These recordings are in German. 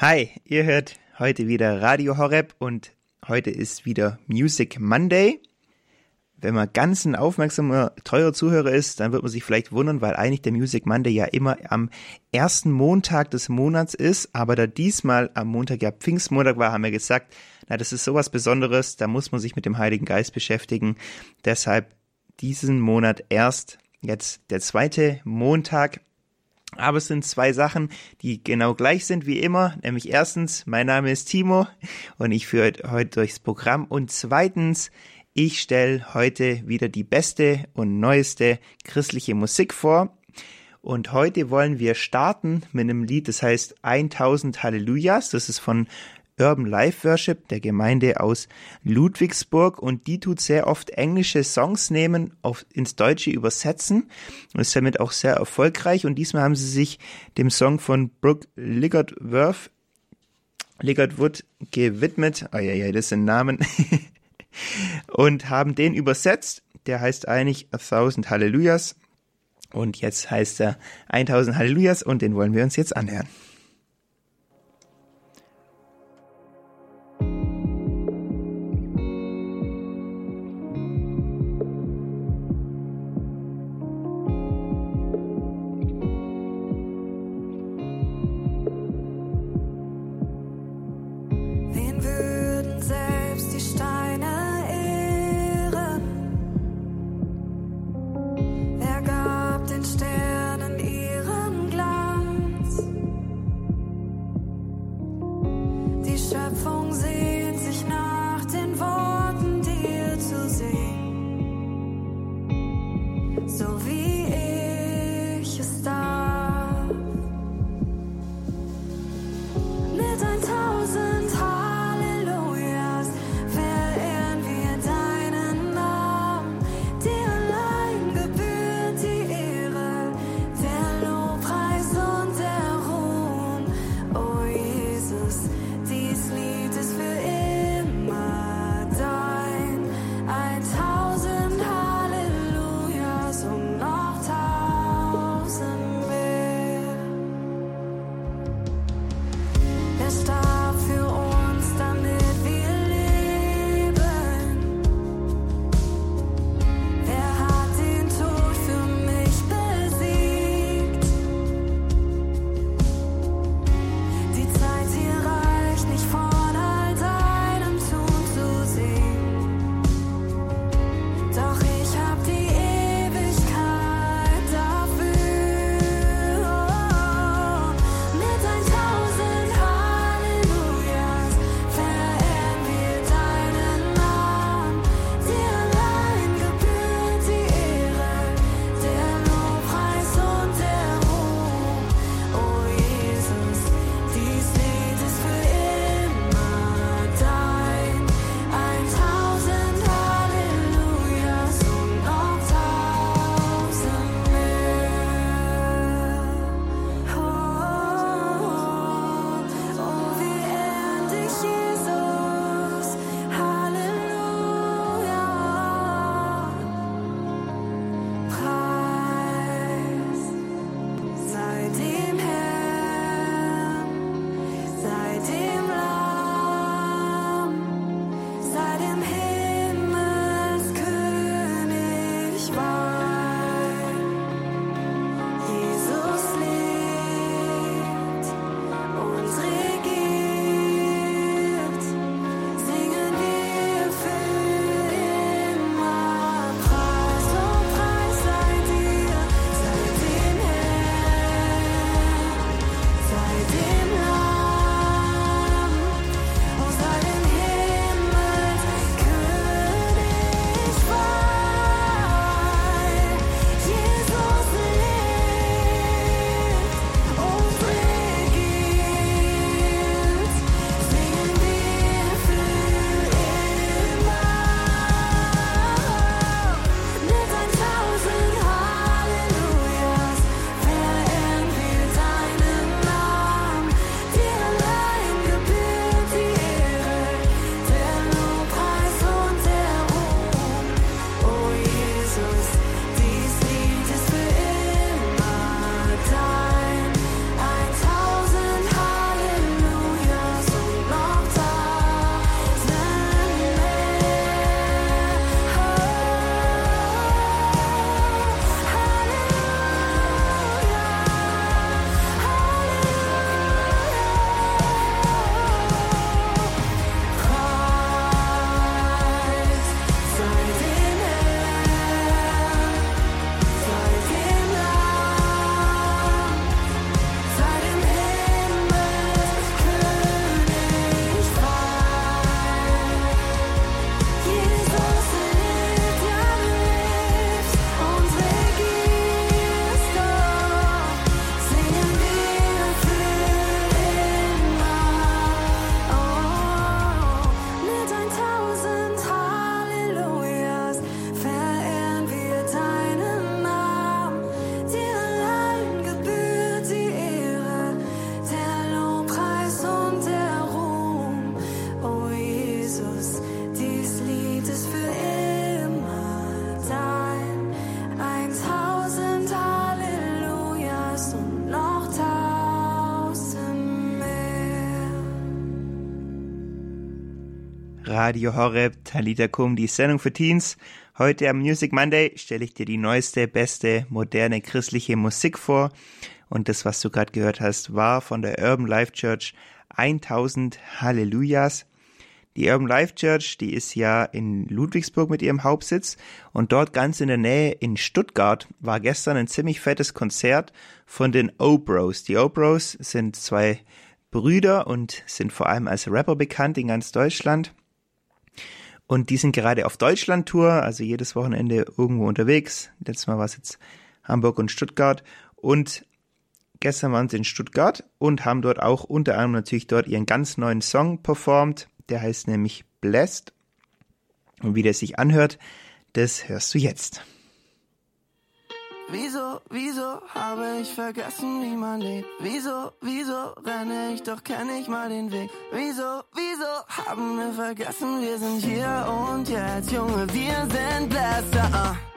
Hi, ihr hört heute wieder Radio Horeb und heute ist wieder Music Monday. Wenn man ganz ein aufmerksamer, treuer Zuhörer ist, dann wird man sich vielleicht wundern, weil eigentlich der Music Monday ja immer am ersten Montag des Monats ist, aber da diesmal am Montag ja Pfingstmontag war, haben wir gesagt, na, das ist sowas Besonderes, da muss man sich mit dem Heiligen Geist beschäftigen. Deshalb diesen Monat erst jetzt der zweite Montag aber es sind zwei Sachen, die genau gleich sind wie immer. Nämlich erstens, mein Name ist Timo und ich führe heute durchs Programm. Und zweitens, ich stelle heute wieder die beste und neueste christliche Musik vor. Und heute wollen wir starten mit einem Lied, das heißt 1000 Hallelujahs. Das ist von Urban Life Worship der Gemeinde aus Ludwigsburg und die tut sehr oft englische Songs nehmen, auf, ins Deutsche übersetzen und ist damit auch sehr erfolgreich und diesmal haben sie sich dem Song von Brooke Liggett-Worth Liggett-Wood gewidmet. Oh ja, ja, das sind Namen. und haben den übersetzt. Der heißt eigentlich A Thousand Hallelujahs. Und jetzt heißt er 1000 Hallelujahs und den wollen wir uns jetzt anhören. Radio Horeb, Talita Kum, die Sendung für Teens. Heute am Music Monday stelle ich dir die neueste, beste, moderne christliche Musik vor. Und das, was du gerade gehört hast, war von der Urban Life Church 1000 Hallelujahs. Die Urban Life Church, die ist ja in Ludwigsburg mit ihrem Hauptsitz und dort ganz in der Nähe in Stuttgart war gestern ein ziemlich fettes Konzert von den Obros. Die Obros sind zwei Brüder und sind vor allem als Rapper bekannt in ganz Deutschland. Und die sind gerade auf Deutschland-Tour, also jedes Wochenende irgendwo unterwegs. Letztes Mal war es jetzt Hamburg und Stuttgart. Und gestern waren sie in Stuttgart und haben dort auch unter anderem natürlich dort ihren ganz neuen Song performt. Der heißt nämlich Blessed. Und wie der sich anhört, das hörst du jetzt. Wieso, wieso habe ich vergessen, wie man lebt? Wieso, wieso renne ich, doch kenne ich mal den Weg? Wieso, wieso haben wir vergessen, wir sind hier und jetzt, Junge, wir sind Bläster. Uh.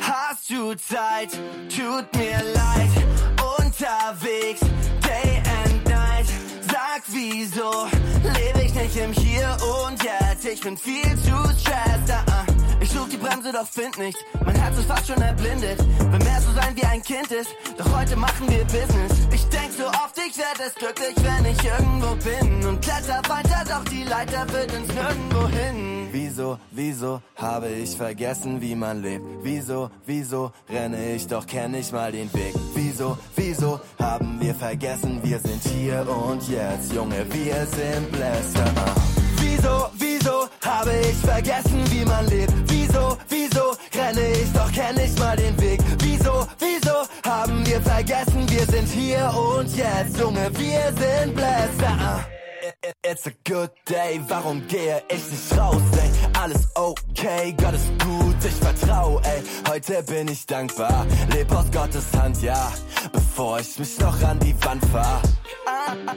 Hast du Zeit? Tut mir leid. Unterwegs, day and night. Sag wieso, lebe ich nicht im Hier und Jetzt? Ich bin viel zu stressed. Ich such die Bremse, doch find nicht. Mein Herz ist fast schon erblindet. Will mehr so sein wie ein Kind ist. Doch heute machen wir Business. Ich denk so oft, ich werde es glücklich, wenn ich irgendwo bin. Und kletter weiter, doch die Leiter wird ins Nirgendwo hin. Wieso, wieso habe ich vergessen, wie man lebt? Wieso, wieso renne ich, doch kenn ich mal den Weg? Wieso, wieso haben wir vergessen, wir sind hier und jetzt, Junge, wir sind Bläster. Wieso, wieso habe ich vergessen, wie man lebt? Wir sind hier und jetzt, Junge, wir sind Bläster. It's a good day, warum gehe ich nicht raus, ey? Alles okay, Gott ist gut, ich vertrau, ey. Heute bin ich dankbar, leb aus Gottes Hand, ja. Bevor ich mich noch an die Wand fahr.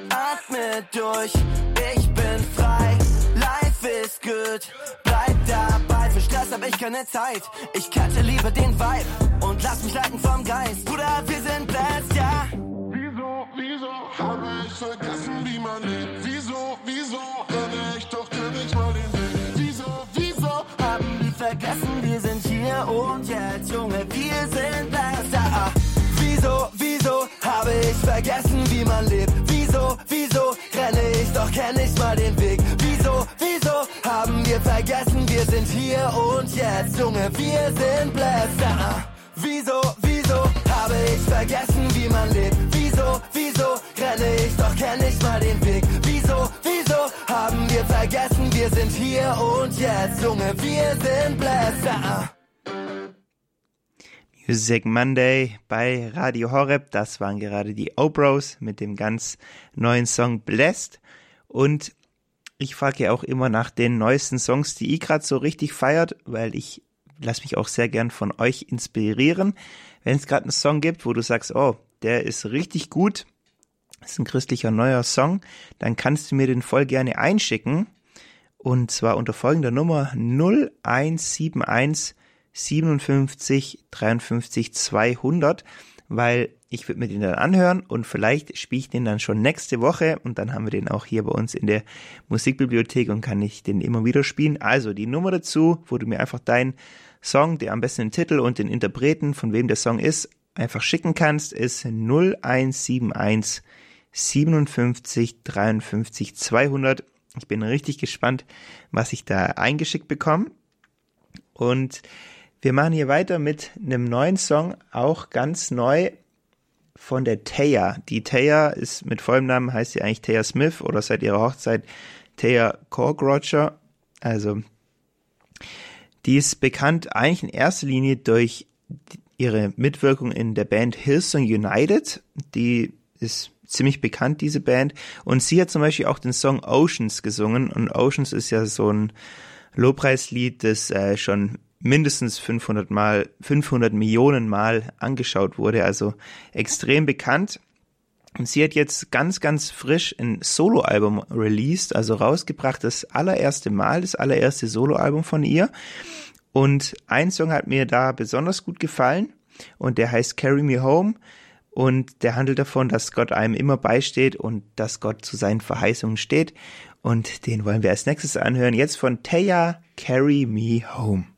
Atme durch, ich bin frei. Life is good, bleib dabei. Für Stress hab ich keine Zeit. Ich catche lieber den Vibe und lass mich leiten vom Geist. Bruder, wir sind blessed, ja. Wieso, wieso habe ich vergessen, wie man lebt? Wieso, wieso renne ich doch kenn ich mal den Weg? Wieso, wieso haben wir vergessen, wir sind hier und jetzt, Junge, wir sind besser. Wieso, wieso habe ich vergessen, wie man lebt? Sind hier und jetzt, Junge, wir sind besser. Wieso, wieso habe ich vergessen, wie man lebt? Wieso, wieso renne ich, doch kenn ich mal den Weg? Wieso, wieso haben wir vergessen, wir sind hier und jetzt, Junge, wir sind Bläster. Music Monday bei Radio Horeb. Das waren gerade die Obros mit dem ganz neuen Song Blessed. Und ich frage ja auch immer nach den neuesten Songs, die ihr gerade so richtig feiert, weil ich lasse mich auch sehr gern von euch inspirieren. Wenn es gerade einen Song gibt, wo du sagst, oh, der ist richtig gut, ist ein christlicher neuer Song, dann kannst du mir den voll gerne einschicken. Und zwar unter folgender Nummer 0171 57 53 200, weil ich würde mir den dann anhören und vielleicht spiele ich den dann schon nächste Woche und dann haben wir den auch hier bei uns in der Musikbibliothek und kann ich den immer wieder spielen. Also die Nummer dazu, wo du mir einfach deinen Song, der am besten den Titel und den Interpreten, von wem der Song ist, einfach schicken kannst, ist 0171 57 53 200. Ich bin richtig gespannt, was ich da eingeschickt bekomme. Und wir machen hier weiter mit einem neuen Song, auch ganz neu von der Taya. Die Taya ist mit vollem Namen heißt sie eigentlich Taya Smith oder seit ihrer Hochzeit Taya Corgroger. Also die ist bekannt eigentlich in erster Linie durch ihre Mitwirkung in der Band Hillsong United. Die ist ziemlich bekannt, diese Band. Und sie hat zum Beispiel auch den Song Oceans gesungen. Und Oceans ist ja so ein Lobpreislied, das äh, schon mindestens 500 Mal, 500 Millionen Mal angeschaut wurde, also extrem bekannt. Und sie hat jetzt ganz, ganz frisch ein Soloalbum released, also rausgebracht, das allererste Mal, das allererste Soloalbum von ihr. Und ein Song hat mir da besonders gut gefallen und der heißt Carry Me Home. und der handelt davon, dass Gott einem immer beisteht und dass Gott zu seinen Verheißungen steht. Und den wollen wir als nächstes anhören. Jetzt von Taya Carry Me Home.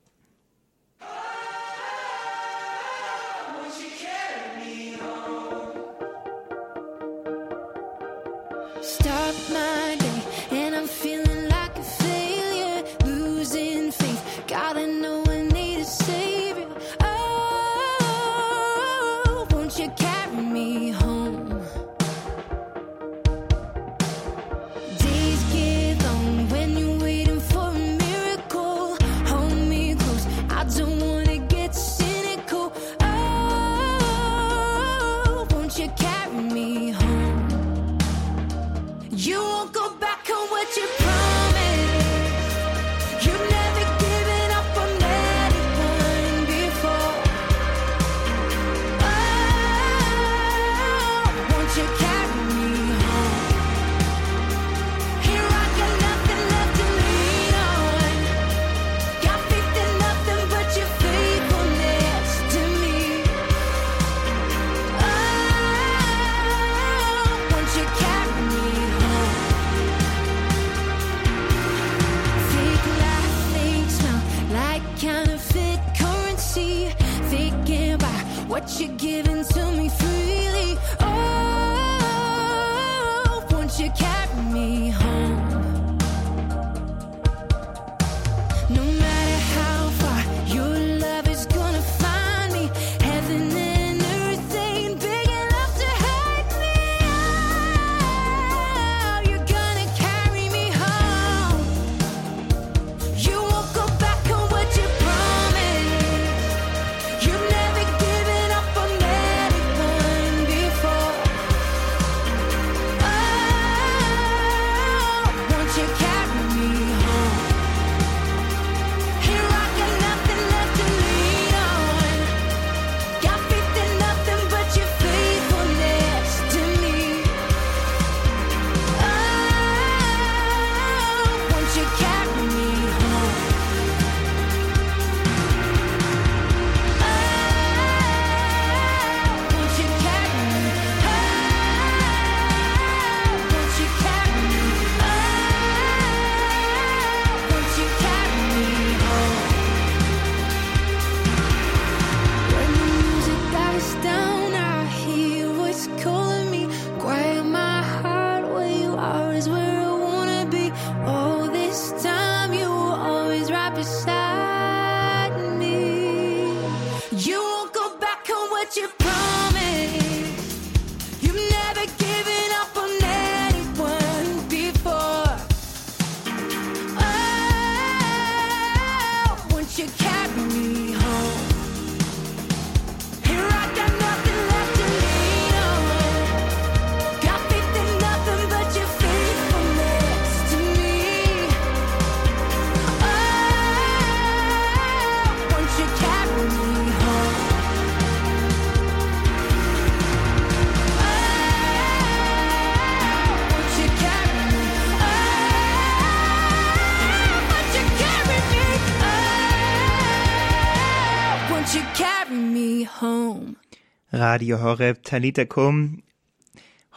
Radio Horeb Talita Kum.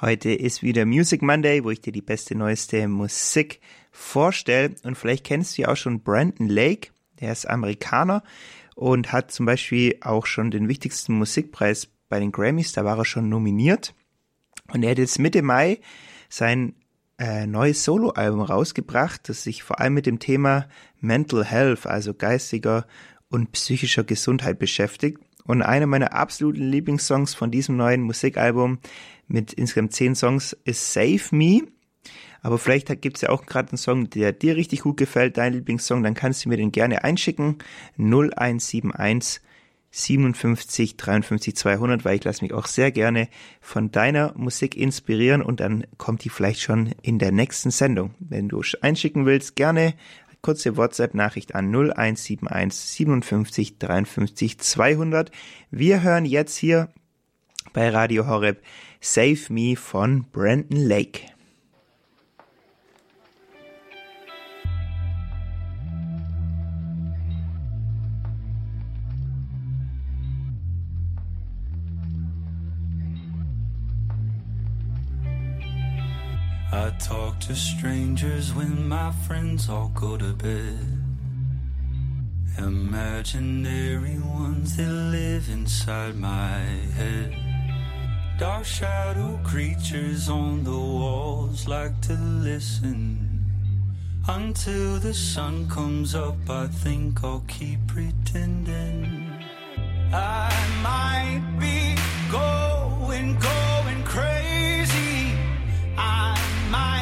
Heute ist wieder Music Monday, wo ich dir die beste neueste Musik vorstelle. Und vielleicht kennst du ja auch schon Brandon Lake. Der ist Amerikaner und hat zum Beispiel auch schon den wichtigsten Musikpreis bei den Grammys. Da war er schon nominiert. Und er hat jetzt Mitte Mai sein äh, neues Soloalbum rausgebracht, das sich vor allem mit dem Thema Mental Health, also geistiger und psychischer Gesundheit beschäftigt. Und einer meiner absoluten Lieblingssongs von diesem neuen Musikalbum mit insgesamt zehn Songs ist Save Me. Aber vielleicht gibt's ja auch gerade einen Song, der dir richtig gut gefällt, dein Lieblingssong, dann kannst du mir den gerne einschicken. 0171 57 53 200, weil ich lasse mich auch sehr gerne von deiner Musik inspirieren und dann kommt die vielleicht schon in der nächsten Sendung. Wenn du einschicken willst, gerne kurze WhatsApp-Nachricht an 0171 57 53 200. Wir hören jetzt hier bei Radio Horeb Save Me von Brandon Lake. I talk to strangers when my friends all go to bed. Imaginary ones that live inside my head. Dark shadow creatures on the walls like to listen. Until the sun comes up, I think I'll keep pretending. I might be going, going crazy. I my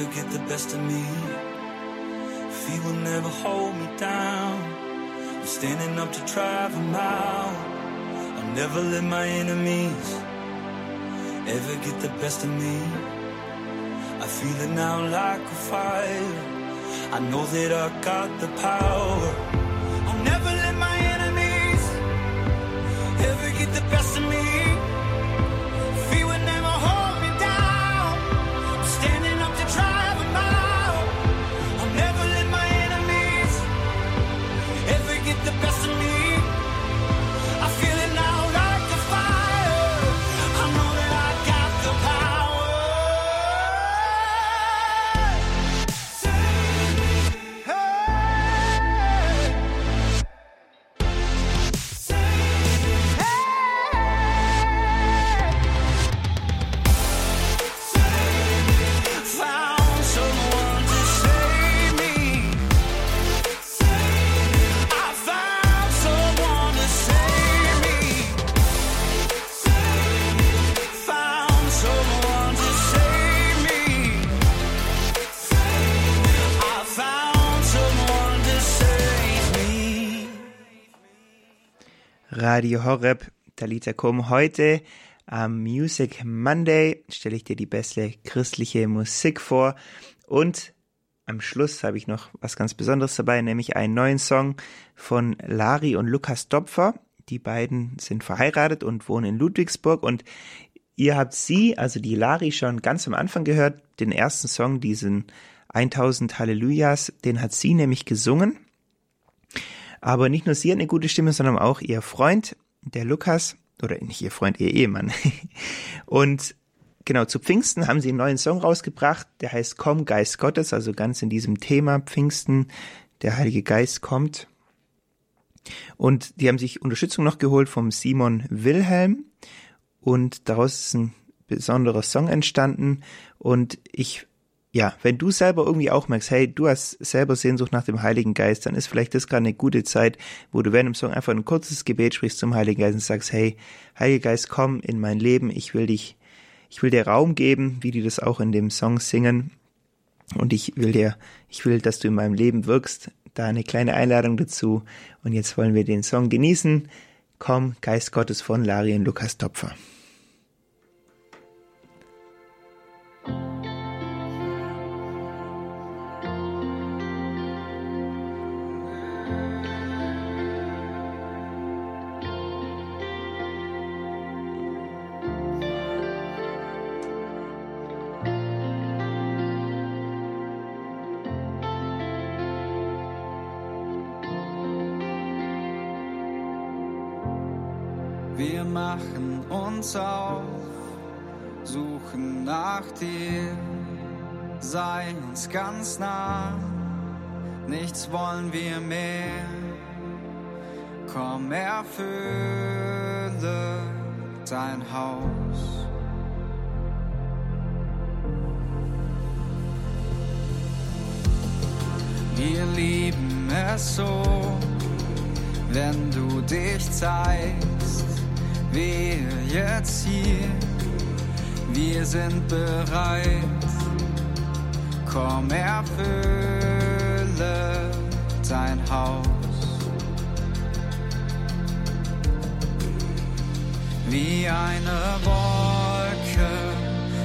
ever get the best of me. Fear will never hold me down. I'm standing up to drive them out. I'll never let my enemies ever get the best of me. I feel it now like a fire. I know that I got the power. Radio Horeb, Talita Kum. Heute am Music Monday stelle ich dir die beste christliche Musik vor und am Schluss habe ich noch was ganz Besonderes dabei, nämlich einen neuen Song von Lari und Lukas Dopfer. Die beiden sind verheiratet und wohnen in Ludwigsburg und ihr habt sie, also die Lari, schon ganz am Anfang gehört. Den ersten Song, diesen 1000 Hallelujahs, den hat sie nämlich gesungen. Aber nicht nur sie hat eine gute Stimme, sondern auch ihr Freund, der Lukas, oder nicht ihr Freund, ihr Ehemann. Und genau, zu Pfingsten haben sie einen neuen Song rausgebracht, der heißt Komm, Geist Gottes, also ganz in diesem Thema Pfingsten, der Heilige Geist kommt. Und die haben sich Unterstützung noch geholt vom Simon Wilhelm und daraus ist ein besonderer Song entstanden und ich ja, wenn du selber irgendwie auch merkst, hey, du hast selber Sehnsucht nach dem Heiligen Geist, dann ist vielleicht das gerade eine gute Zeit, wo du während dem Song einfach ein kurzes Gebet sprichst zum Heiligen Geist und sagst, hey, Heiliger Geist, komm in mein Leben, ich will dich, ich will dir Raum geben, wie die das auch in dem Song singen. Und ich will dir, ich will, dass du in meinem Leben wirkst. Da eine kleine Einladung dazu. Und jetzt wollen wir den Song genießen. Komm, Geist Gottes von Larry und Lukas Topfer. Wir machen uns auf, suchen nach dir, sei uns ganz nah, nichts wollen wir mehr. Komm, erfülle dein Haus. Wir lieben es so, wenn du dich zeigst wir jetzt hier, wir sind bereit. Komm, erfülle dein Haus. Wie eine Wolke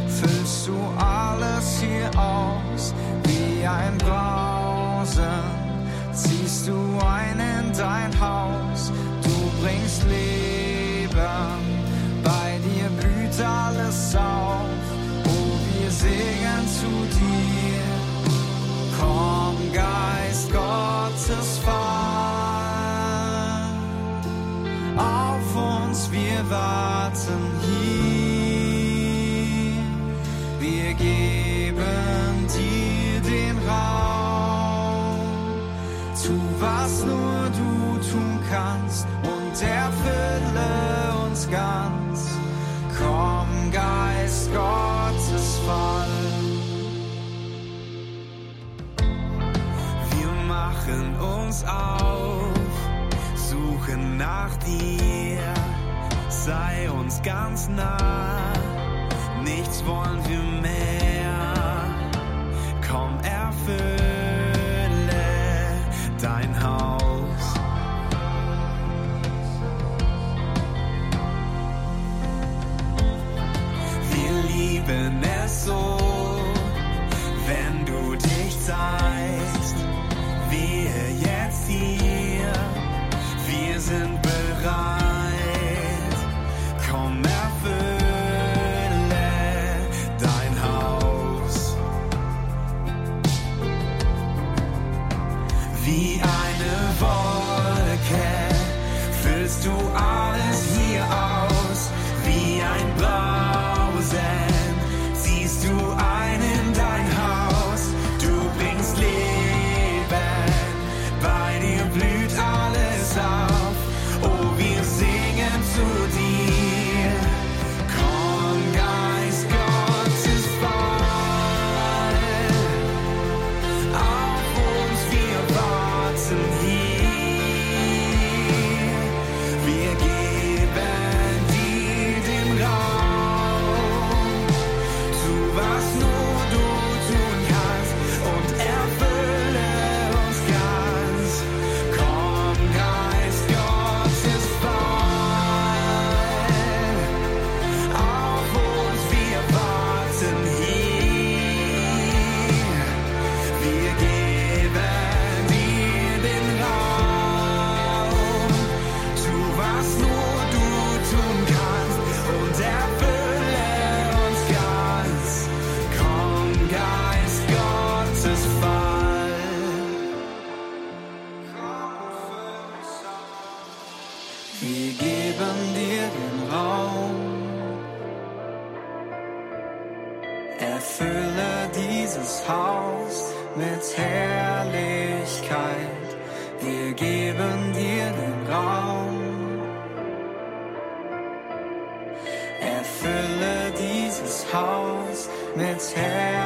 füllst du alles hier aus, wie ein Brausen ziehst du ein in dein Haus, du bringst Leben, blüht alles auf, oh wir singen zu dir, komm Geist Gottes fall, auf uns wir warten hier, wir geben dir den Raum, tu was nur du tun kannst und erfülle uns ganz. Gottes Fall. Wir machen uns auf, suchen nach dir, sei uns ganz nah, nichts wollen wir mehr. Lieben es so, wenn du dich zeigst. Wir jetzt hier, wir sind Haus mit